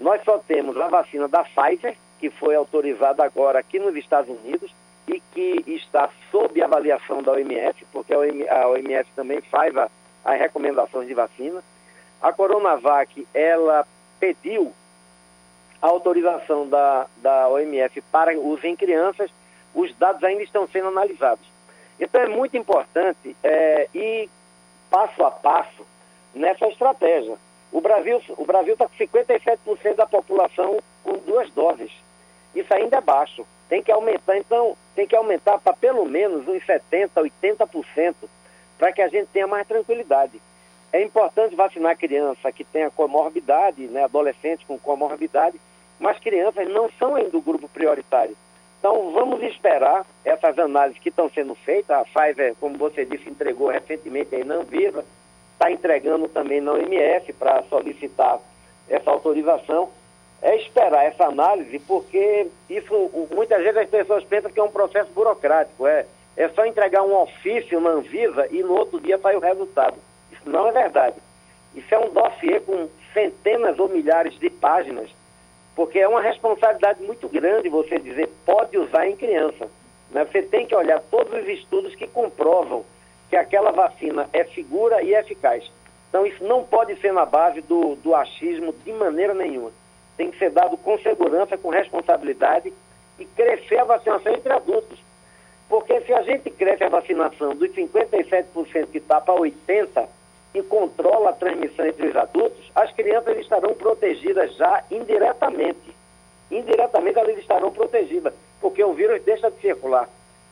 nós só temos a vacina da Pfizer, que foi autorizada agora aqui nos Estados Unidos e que está sob avaliação da OMS, porque a OMS também faz as recomendações de vacina. A Coronavac, ela pediu a autorização da, da OMS para uso em crianças, os dados ainda estão sendo analisados. Então é muito importante é, ir passo a passo nessa estratégia. O Brasil o Brasil está com 57% da população com duas doses. Isso ainda é baixo. Tem que aumentar, então, tem que aumentar para pelo menos uns 70%, 80%, para que a gente tenha mais tranquilidade. É importante vacinar criança que tenha comorbidade, né, adolescente com comorbidade, mas crianças não são ainda o grupo prioritário. Então, vamos esperar essas análises que estão sendo feitas. A Pfizer, como você disse, entregou recentemente aí na Anvisa, está entregando também na OMS para solicitar essa autorização. É esperar essa análise, porque isso, muitas vezes as pessoas pensam que é um processo burocrático. É, é só entregar um ofício na Anvisa e no outro dia sai o resultado. Isso não é verdade. Isso é um dossiê com centenas ou milhares de páginas porque é uma responsabilidade muito grande você dizer pode usar em criança. Né? Você tem que olhar todos os estudos que comprovam que aquela vacina é segura e eficaz. Então isso não pode ser na base do, do achismo de maneira nenhuma. Tem que ser dado com segurança, com responsabilidade e crescer a vacinação entre adultos. Porque se a gente cresce a vacinação dos 57% que está para 80%, que controla a transmissão entre os adultos, as crianças estarão protegidas já indiretamente. Indiretamente elas estarão protegidas, porque o vírus deixa de circular.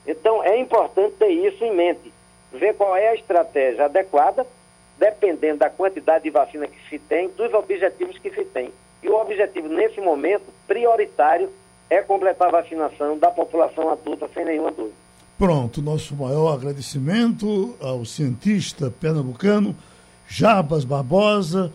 Então é importante ter isso em mente, ver qual é a estratégia adequada, dependendo da quantidade de vacina que se tem, dos objetivos que se tem. E o objetivo, nesse momento, prioritário, é completar a vacinação da população adulta, sem nenhuma dúvida. Pronto, nosso maior agradecimento ao cientista pernambucano Jabas Barbosa,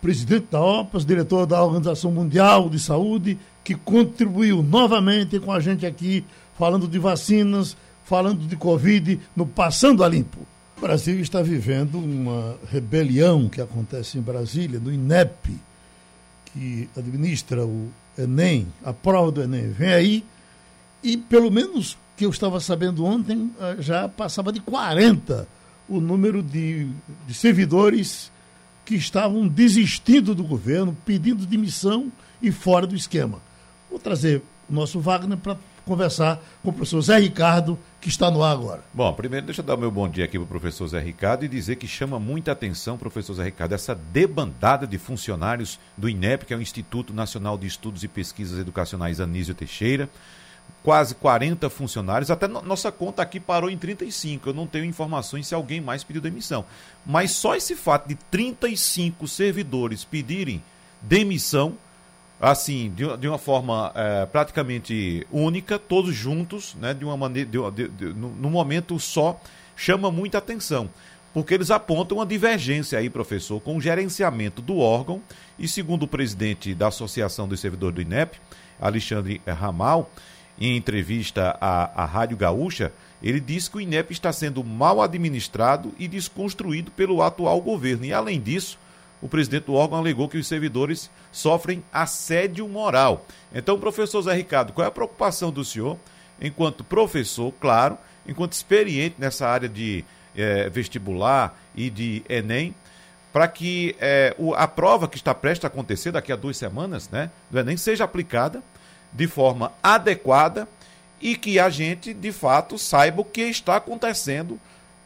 presidente da OPAS, diretor da Organização Mundial de Saúde, que contribuiu novamente com a gente aqui, falando de vacinas, falando de Covid, no Passando a Limpo. O Brasil está vivendo uma rebelião que acontece em Brasília, no INEP, que administra o Enem, a prova do Enem. Vem aí e, pelo menos que eu estava sabendo ontem, eh, já passava de 40 o número de, de servidores que estavam desistindo do governo, pedindo demissão e fora do esquema. Vou trazer o nosso Wagner para conversar com o professor Zé Ricardo, que está no ar agora. Bom, primeiro deixa eu dar o meu bom dia aqui para o professor Zé Ricardo e dizer que chama muita atenção, professor Zé Ricardo, essa debandada de funcionários do INEP, que é o Instituto Nacional de Estudos e Pesquisas Educacionais Anísio Teixeira. Quase 40 funcionários, até no, nossa conta aqui parou em 35. Eu não tenho informações se alguém mais pediu demissão. Mas só esse fato de 35 servidores pedirem demissão assim, de, de uma forma é, praticamente única, todos juntos, né, de uma maneira, de, de, de, num momento só, chama muita atenção, porque eles apontam uma divergência aí, professor, com o gerenciamento do órgão, e segundo o presidente da Associação dos Servidores do INEP, Alexandre Ramal, em entrevista à, à Rádio Gaúcha, ele disse que o INEP está sendo mal administrado e desconstruído pelo atual governo. E, além disso, o presidente do órgão alegou que os servidores sofrem assédio moral. Então, professor Zé Ricardo, qual é a preocupação do senhor, enquanto professor, claro, enquanto experiente nessa área de é, vestibular e de Enem, para que é, o, a prova que está prestes a acontecer daqui a duas semanas, né, do Enem, seja aplicada de forma adequada e que a gente, de fato, saiba o que está acontecendo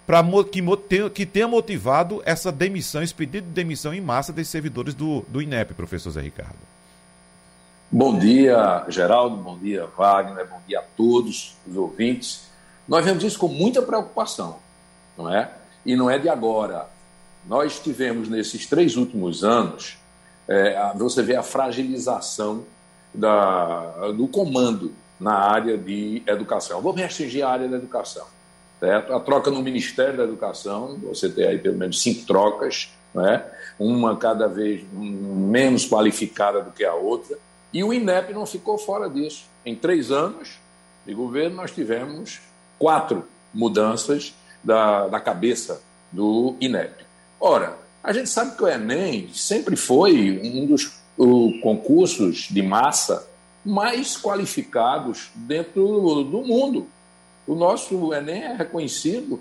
para que, que tenha motivado essa demissão, esse pedido de demissão em massa desses servidores do, do INEP, professor Zé Ricardo. Bom dia, Geraldo, bom dia, Wagner, bom dia a todos os ouvintes. Nós vemos isso com muita preocupação, não é? E não é de agora. Nós tivemos nesses três últimos anos, é, você vê a fragilização da, do comando na área de educação. Me restringir à área da educação certo? A troca no Ministério da Educação, você tem aí pelo menos cinco trocas, né? uma cada vez menos qualificada do que a outra, e o INEP não ficou fora disso. Em três anos de governo, nós tivemos quatro mudanças da, da cabeça do INEP. Ora, a gente sabe que o Enem sempre foi um dos concursos de massa mais qualificados dentro do mundo. O nosso Enem é reconhecido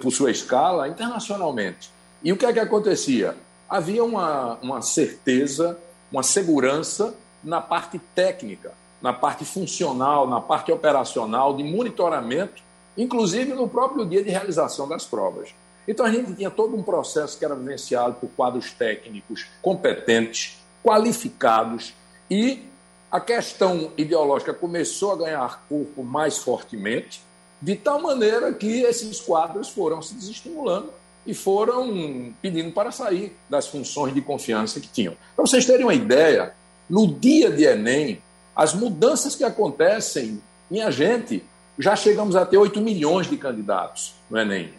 por sua escala internacionalmente. E o que é que acontecia? Havia uma, uma certeza, uma segurança na parte técnica, na parte funcional, na parte operacional, de monitoramento, inclusive no próprio dia de realização das provas. Então a gente tinha todo um processo que era vivenciado por quadros técnicos competentes, qualificados e a questão ideológica começou a ganhar corpo mais fortemente de tal maneira que esses quadros foram se desestimulando e foram pedindo para sair das funções de confiança que tinham. Para vocês terem uma ideia, no dia de Enem, as mudanças que acontecem, minha gente, já chegamos a ter 8 milhões de candidatos no Enem.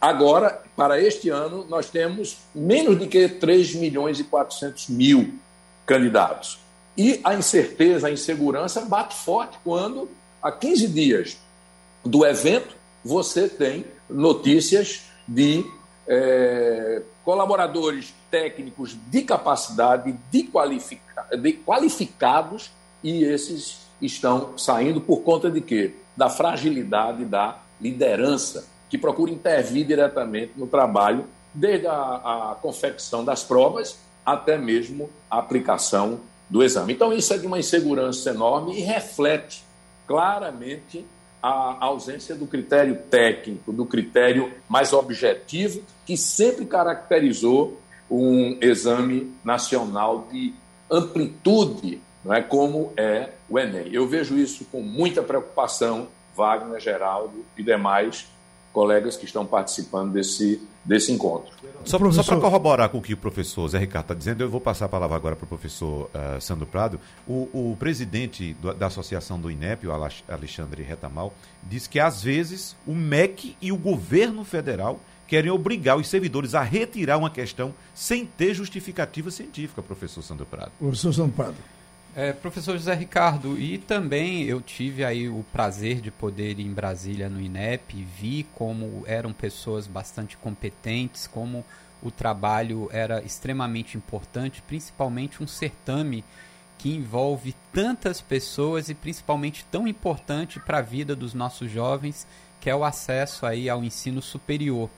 Agora, para este ano, nós temos menos de que 3 milhões e 400 mil candidatos. E a incerteza, a insegurança bate forte quando, há 15 dias do evento, você tem notícias de é, colaboradores técnicos de capacidade, de, qualifica, de qualificados, e esses estão saindo por conta de quê? Da fragilidade da liderança, que procura intervir diretamente no trabalho, desde a, a confecção das provas até mesmo a aplicação do exame. Então, isso é de uma insegurança enorme e reflete claramente a ausência do critério técnico, do critério mais objetivo, que sempre caracterizou um exame nacional de amplitude, não é como é o Enem. Eu vejo isso com muita preocupação, Wagner, Geraldo e demais colegas que estão participando desse, desse encontro. Só, para corroborar com o que o professor Zé Ricardo está dizendo, eu vou passar a palavra agora para o professor uh, Sandro Prado. O, o presidente do, da associação do INEP, o Alexandre Retamal, diz que às vezes o MEC e o governo federal querem obrigar os servidores a retirar uma questão sem ter justificativa científica, professor Sandro Prado. Professor Sandro Prado. É, professor José Ricardo, e também eu tive aí o prazer de poder ir em Brasília no INEP e vi como eram pessoas bastante competentes, como o trabalho era extremamente importante, principalmente um certame que envolve tantas pessoas e principalmente tão importante para a vida dos nossos jovens, que é o acesso aí ao ensino superior.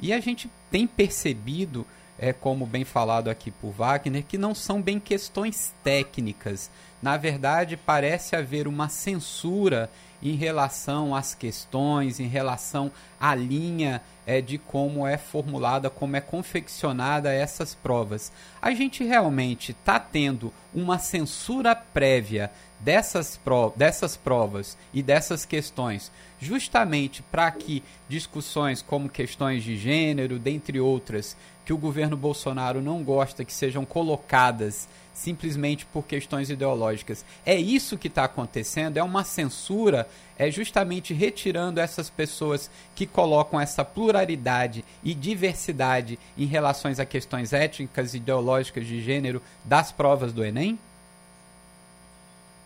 E a gente tem percebido é como bem falado aqui por Wagner, que não são bem questões técnicas. Na verdade, parece haver uma censura em relação às questões, em relação à linha é, de como é formulada, como é confeccionada essas provas. A gente realmente está tendo uma censura prévia dessas, pro, dessas provas e dessas questões, justamente para que discussões como questões de gênero, dentre outras, que o governo Bolsonaro não gosta que sejam colocadas simplesmente por questões ideológicas. É isso que está acontecendo, é uma censura, é justamente retirando essas pessoas que colocam essa pluralidade e diversidade em relações a questões étnicas ideológicas de gênero das provas do Enem?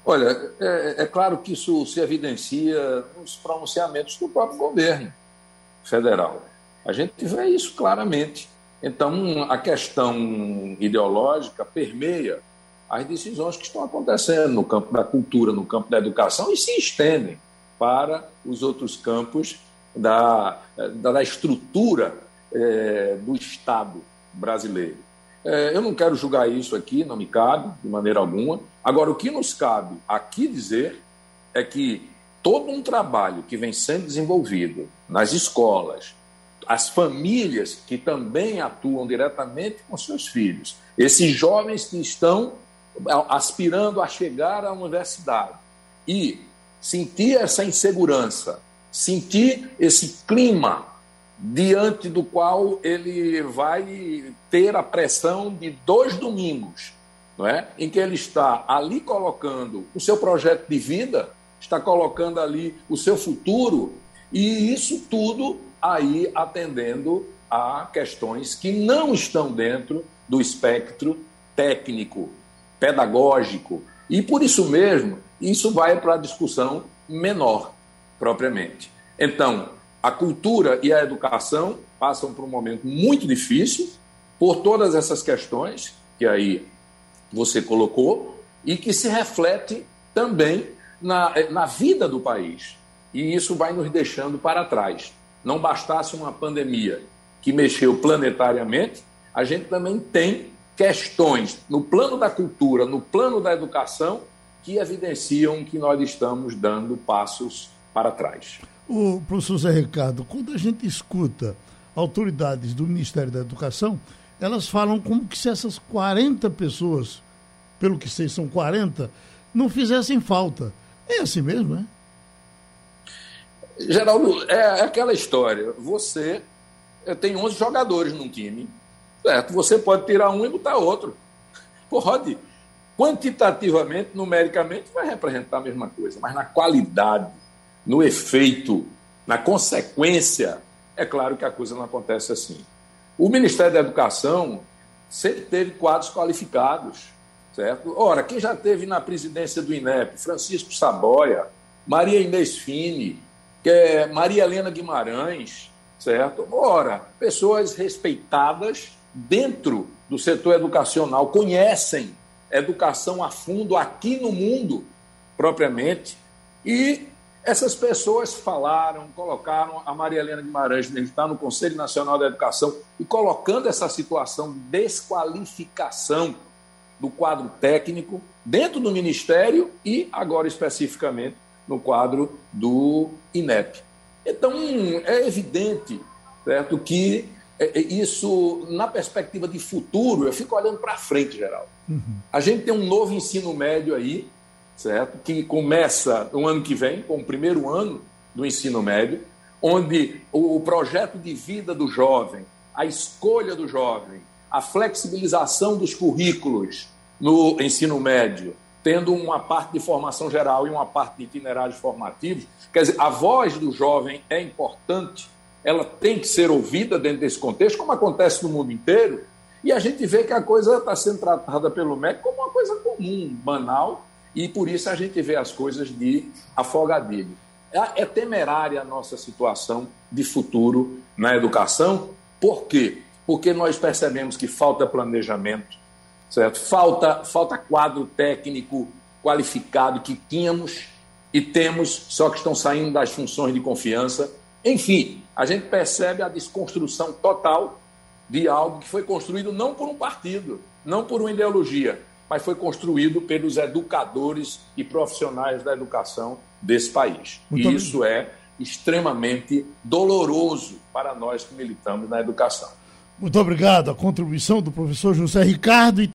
Olha, é, é, claro que isso se evidencia nos pronunciamentos do próprio governo federal. A gente vê isso claramente. Então, a questão ideológica permeia as decisões que estão acontecendo no campo da cultura, no campo da educação e se estendem para os outros campos da, da, estrutura é, do Estado brasileiro. É, eu não quero julgar isso aqui, não me cabe de maneira alguma. Agora, o que nos cabe aqui dizer é que todo um trabalho que vem sendo desenvolvido nas escolas, as famílias que também atuam diretamente com seus filhos, esses jovens que estão aspirando a chegar à universidade e sentir essa insegurança, sentir esse clima diante do qual ele vai ter a pressão de dois domingos, não é? em que ele está ali colocando o seu projeto de vida, está colocando ali o seu futuro, e isso tudo aí atendendo a questões que não estão dentro do espectro técnico, pedagógico, e por isso mesmo, isso vai para a discussão menor, propriamente. Então, a cultura e a educação passam por um momento muito difícil por todas essas questões que aí você colocou e que se reflete também na, na vida do país. E isso vai nos deixando para trás. Não bastasse uma pandemia que mexeu planetariamente, a gente também tem questões no plano da cultura, no plano da educação, que evidenciam que nós estamos dando passos para trás. O professor Zé Ricardo, quando a gente escuta autoridades do Ministério da Educação, elas falam como que se essas 40 pessoas, pelo que sei são 40, não fizessem falta. É assim mesmo, né? Geraldo, é aquela história. Você tem 11 jogadores num time, certo? Você pode tirar um e botar outro. Pode. Quantitativamente, numericamente, vai representar a mesma coisa, mas na qualidade no efeito, na consequência, é claro que a coisa não acontece assim. O Ministério da Educação sempre teve quadros qualificados, certo? Ora, quem já teve na presidência do INEP? Francisco Saboia, Maria Inês Fini, é Maria Helena Guimarães, certo? Ora, pessoas respeitadas dentro do setor educacional, conhecem educação a fundo aqui no mundo, propriamente, e essas pessoas falaram, colocaram a Maria Helena Guimarães, que está no Conselho Nacional da Educação, e colocando essa situação de desqualificação do quadro técnico dentro do Ministério e, agora especificamente, no quadro do INEP. Então, é evidente certo, que é, é, isso, na perspectiva de futuro, eu fico olhando para frente, geral. Uhum. A gente tem um novo ensino médio aí, certo? Que começa no ano que vem, com o primeiro ano do ensino médio, onde o projeto de vida do jovem, a escolha do jovem, a flexibilização dos currículos no ensino médio, tendo uma parte de formação geral e uma parte de itinerários formativos, quer dizer, a voz do jovem é importante, ela tem que ser ouvida dentro desse contexto, como acontece no mundo inteiro, e a gente vê que a coisa está sendo tratada pelo MEC como uma coisa comum, banal, e por isso a gente vê as coisas de afogadilho. É, é temerária a nossa situação de futuro na educação. Por quê? Porque nós percebemos que falta planejamento, certo? Falta, falta quadro técnico qualificado que tínhamos e temos, só que estão saindo das funções de confiança. Enfim, a gente percebe a desconstrução total de algo que foi construído não por um partido, não por uma ideologia, mas foi construído pelos educadores e profissionais da educação desse país. Muito e isso é extremamente doloroso para nós que militamos na educação. Muito obrigado. A contribuição do professor José Ricardo.